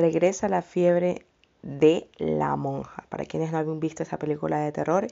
regresa la fiebre de la monja. Para quienes no habían visto esa película de terror,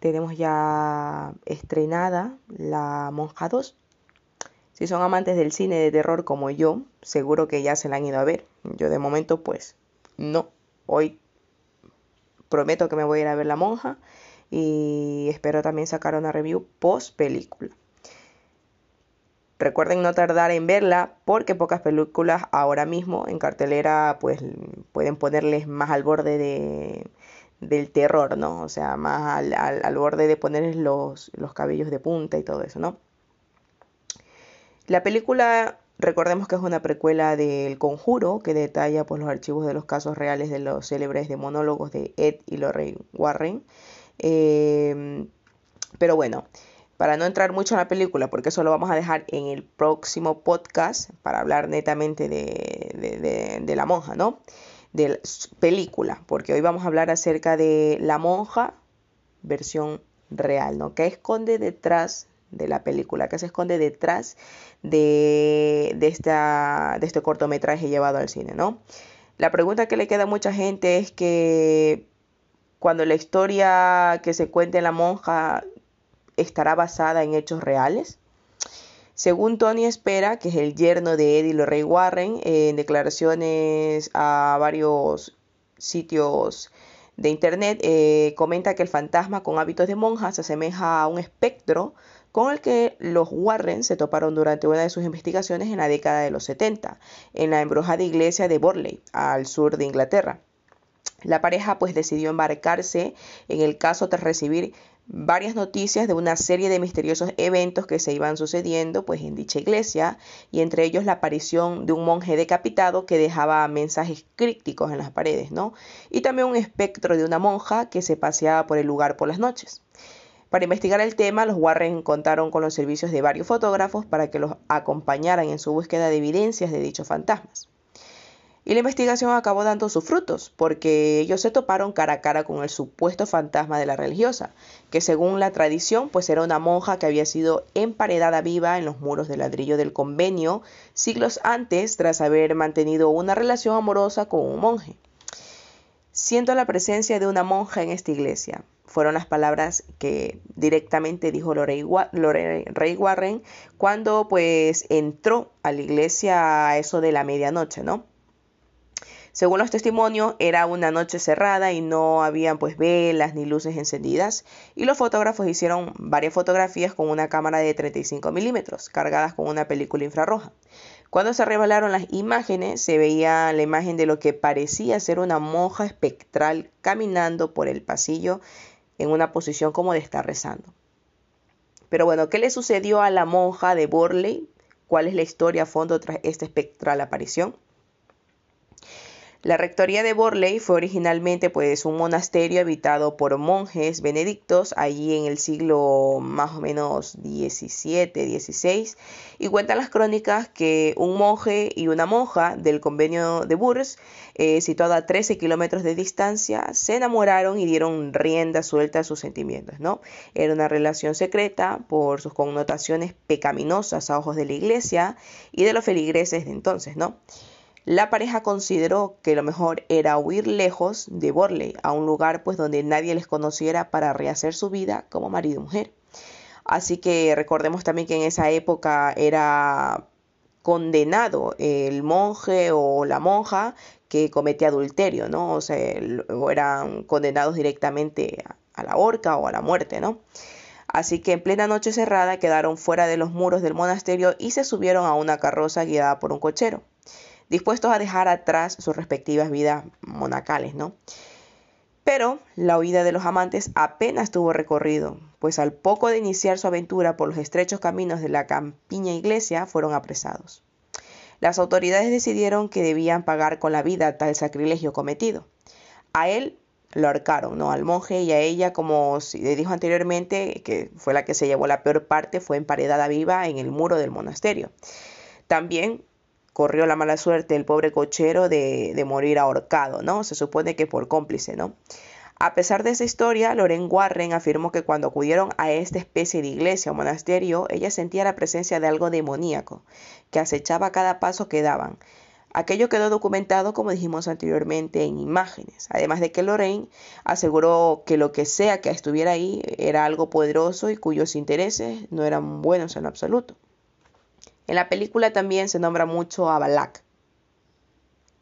tenemos ya estrenada La Monja 2. Si son amantes del cine de terror como yo, seguro que ya se la han ido a ver. Yo de momento pues no. Hoy prometo que me voy a ir a ver La Monja y espero también sacar una review post película. Recuerden no tardar en verla porque pocas películas ahora mismo en cartelera pues pueden ponerles más al borde de, del terror, ¿no? O sea, más al, borde de ponerles los, los cabellos de punta y todo eso, ¿no? La película, recordemos que es una precuela del Conjuro que detalla pues, los archivos de los casos reales de los célebres de monólogos de Ed y Lorraine Warren. Eh, pero bueno, para no entrar mucho en la película, porque eso lo vamos a dejar en el próximo podcast para hablar netamente de, de, la monja, ¿no? De la película, porque hoy vamos a hablar acerca de la monja versión real, ¿no? ¿Qué esconde detrás de la película? ¿Qué se esconde detrás de, de, esta, de este cortometraje llevado al cine, ¿no? La pregunta que le queda a mucha gente es que cuando la historia que se cuenta en la monja estará basada en hechos reales. Según Tony Espera, que es el yerno de Eddie Lorray Warren, en declaraciones a varios sitios de internet, eh, comenta que el fantasma con hábitos de monja se asemeja a un espectro con el que los Warren se toparon durante una de sus investigaciones en la década de los 70, en la embrujada iglesia de Borley, al sur de Inglaterra. La pareja pues decidió embarcarse en el caso tras recibir varias noticias de una serie de misteriosos eventos que se iban sucediendo pues en dicha iglesia y entre ellos la aparición de un monje decapitado que dejaba mensajes crípticos en las paredes, ¿no? Y también un espectro de una monja que se paseaba por el lugar por las noches. Para investigar el tema, los Warren contaron con los servicios de varios fotógrafos para que los acompañaran en su búsqueda de evidencias de dichos fantasmas. Y la investigación acabó dando sus frutos, porque ellos se toparon cara a cara con el supuesto fantasma de la religiosa, que según la tradición, pues era una monja que había sido emparedada viva en los muros de ladrillo del convenio siglos antes tras haber mantenido una relación amorosa con un monje. Siento la presencia de una monja en esta iglesia. Fueron las palabras que directamente dijo Lorey Warren cuando pues entró a la iglesia a eso de la medianoche, ¿no? Según los testimonios, era una noche cerrada y no habían pues velas ni luces encendidas y los fotógrafos hicieron varias fotografías con una cámara de 35 milímetros cargadas con una película infrarroja. Cuando se revelaron las imágenes, se veía la imagen de lo que parecía ser una monja espectral caminando por el pasillo en una posición como de estar rezando. Pero bueno, ¿qué le sucedió a la monja de Borley? ¿Cuál es la historia a fondo tras esta espectral aparición? La rectoría de Borley fue originalmente pues un monasterio habitado por monjes benedictos allí en el siglo más o menos 17, 16 y cuentan las crónicas que un monje y una monja del convenio de Bourges, eh, situado a 13 kilómetros de distancia, se enamoraron y dieron rienda suelta a sus sentimientos, ¿no? Era una relación secreta por sus connotaciones pecaminosas a ojos de la iglesia y de los feligreses de entonces, ¿no? La pareja consideró que lo mejor era huir lejos de Borley, a un lugar pues donde nadie les conociera para rehacer su vida como marido y mujer. Así que recordemos también que en esa época era condenado el monje o la monja que cometía adulterio, ¿no? O sea, eran condenados directamente a la horca o a la muerte, ¿no? Así que en plena noche cerrada quedaron fuera de los muros del monasterio y se subieron a una carroza guiada por un cochero dispuestos a dejar atrás sus respectivas vidas monacales, ¿no? Pero la huida de los amantes apenas tuvo recorrido, pues al poco de iniciar su aventura por los estrechos caminos de la campiña iglesia fueron apresados. Las autoridades decidieron que debían pagar con la vida tal sacrilegio cometido. A él lo ahorcaron, ¿no? Al monje y a ella, como le dijo anteriormente, que fue la que se llevó la peor parte, fue emparedada viva en el muro del monasterio. También corrió la mala suerte el pobre cochero de, morir ahorcado, ¿no? Se supone que por cómplice, ¿no? A pesar de esa historia, Loren Warren afirmó que cuando acudieron a esta especie de iglesia o monasterio, ella sentía la presencia de algo demoníaco, que acechaba cada paso que daban. Aquello quedó documentado, como dijimos anteriormente, en imágenes, además de que Lorraine aseguró que lo que sea que estuviera ahí era algo poderoso y cuyos intereses no eran buenos en absoluto. En la película también se nombra mucho a Balak,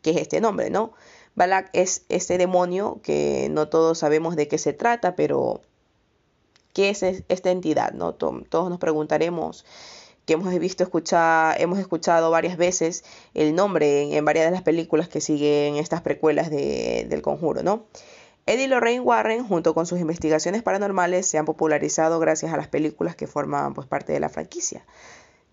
que es este nombre, ¿no? Balak es este demonio que no todos sabemos de qué se trata, pero ¿qué es esta entidad? ¿no? Todos nos preguntaremos que hemos visto escuchar, hemos escuchado varias veces el nombre en, varias de las películas que siguen estas precuelas del conjuro, ¿no? Eddie Lorraine Warren, junto con sus investigaciones paranormales, se han popularizado gracias a las películas que forman pues, parte de la franquicia.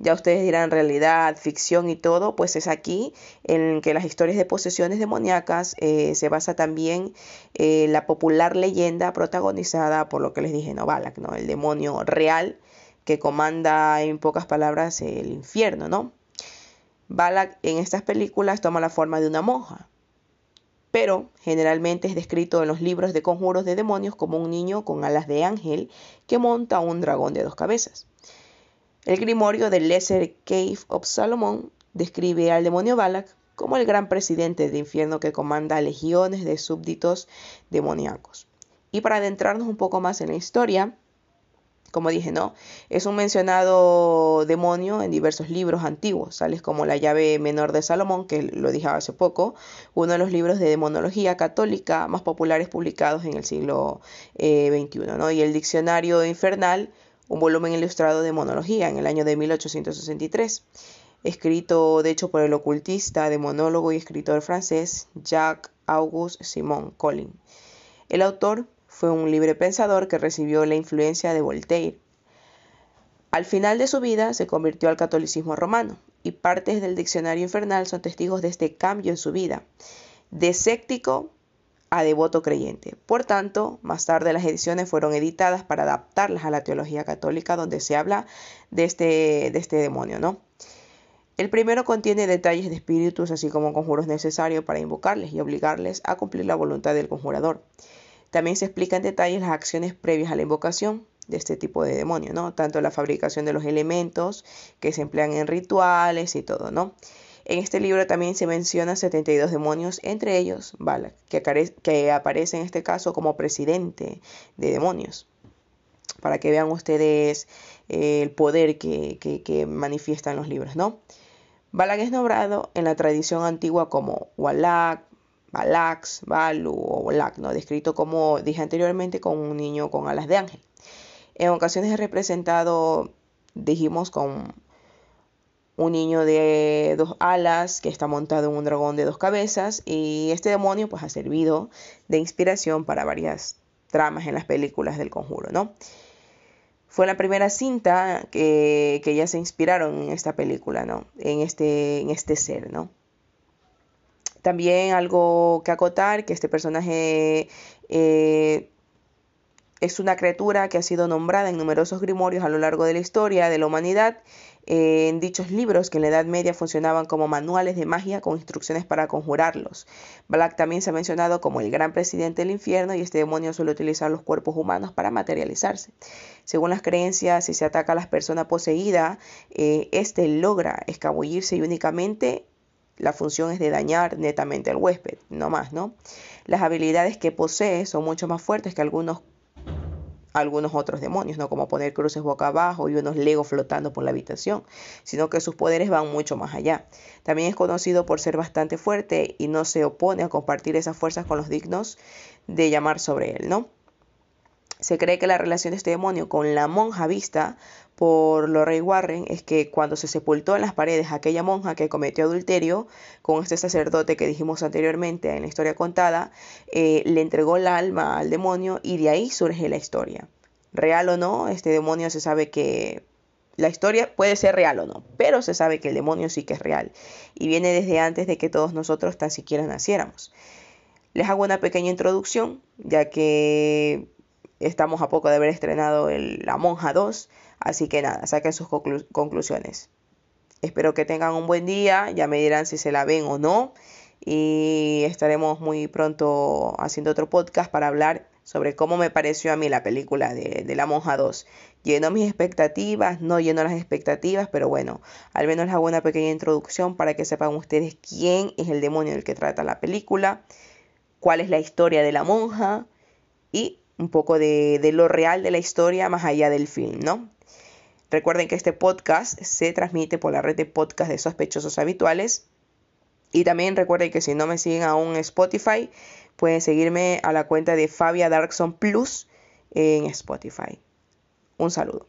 Ya ustedes dirán realidad, ficción y todo, pues es aquí en que las historias de posesiones demoníacas eh, se basa también eh, la popular leyenda protagonizada por lo que les dije, no Balak, ¿no? El demonio real que comanda en pocas palabras el infierno, ¿no? Balak en estas películas toma la forma de una monja, pero generalmente es descrito en los libros de conjuros de demonios como un niño con alas de ángel que monta un dragón de dos cabezas. El grimorio del Lesser Cave of Salomon describe al demonio Balak como el gran presidente de infierno que comanda legiones de súbditos demoníacos. Y para adentrarnos un poco más en la historia, como dije, ¿no? Es un mencionado demonio en diversos libros antiguos, tales como La llave menor de Salomón, que lo dije hace poco, uno de los libros de demonología católica más populares publicados en el siglo XXI, eh, ¿no? Y el Diccionario Infernal, un volumen ilustrado de demonología en el año de 1863, escrito de hecho por el ocultista, demonólogo y escritor francés Jacques Auguste Simon Collin. El autor fue un libre pensador que recibió la influencia de Voltaire. Al final de su vida se convirtió al catolicismo romano y partes del diccionario infernal son testigos de este cambio en su vida, de escéptico a devoto creyente. Por tanto, más tarde las ediciones fueron editadas para adaptarlas a la teología católica donde se habla de este, de este demonio, ¿no? El primero contiene detalles de espíritus así como conjuros necesarios para invocarles y obligarles a cumplir la voluntad del conjurador. También se explica en detalle las acciones previas a la invocación de este tipo de demonio, ¿no? Tanto la fabricación de los elementos que se emplean en rituales y todo, ¿no? En este libro también se menciona 72 demonios, entre ellos Balak, que, aparece en este caso como presidente de demonios, para que vean ustedes eh, el poder que, que, manifiestan los libros, ¿no? Balak es nombrado en la tradición antigua como Walak, Balax, Balu o Balak, ¿no? descrito como dije anteriormente con un niño con alas de ángel. En ocasiones es representado, dijimos, con un niño de dos alas que está montado en un dragón de dos cabezas y este demonio pues ha servido de inspiración para varias tramas en las películas del conjuro, ¿no? Fue la primera cinta que, que ya se inspiraron en esta película, ¿no? En este, en este ser, ¿no? También algo que acotar, que este personaje eh, es una criatura que ha sido nombrada en numerosos grimorios a lo largo de la historia de la humanidad, en dichos libros que en la Edad Media funcionaban como manuales de magia con instrucciones para conjurarlos. Black también se ha mencionado como el gran presidente del infierno y este demonio suele utilizar los cuerpos humanos para materializarse. Según las creencias, si se ataca a la persona poseída, eh, este logra escabullirse y únicamente la función es de dañar netamente al huésped, no más, ¿no? Las habilidades que posee son mucho más fuertes que algunos algunos otros demonios, no como poner cruces boca abajo y unos legos flotando por la habitación, sino que sus poderes van mucho más allá. También es conocido por ser bastante fuerte y no se opone a compartir esas fuerzas con los dignos de llamar sobre él, ¿no? Se cree que la relación de este demonio con la monja vista por Lorraine Warren es que cuando se sepultó en las paredes aquella monja que cometió adulterio con este sacerdote que dijimos anteriormente en la historia contada, eh, le entregó el alma al demonio y de ahí surge la historia. Real o no, este demonio se sabe que la historia puede ser real o no, pero se sabe que el demonio sí que es real y viene desde antes de que todos nosotros tan siquiera naciéramos. Les hago una pequeña introducción, ya que estamos a poco de haber estrenado La Monja 2 Así que nada, saquen sus conclusiones. Espero que tengan un buen día, ya me dirán si se la ven o no y estaremos muy pronto haciendo otro podcast para hablar sobre cómo me pareció a mí la película de, de La Monja 2. Llenó mis expectativas, no llenó las expectativas, pero bueno, al menos les hago una pequeña introducción para que sepan ustedes quién es el demonio del que trata la película, cuál es la historia de la monja y un poco de, de lo real de la historia más allá del film, ¿no? Recuerden que este podcast se transmite por la red de podcast de sospechosos habituales. Y también recuerden que si no me siguen aún en Spotify, pueden seguirme a la cuenta de Fabia Darkson Plus en Spotify. Un saludo.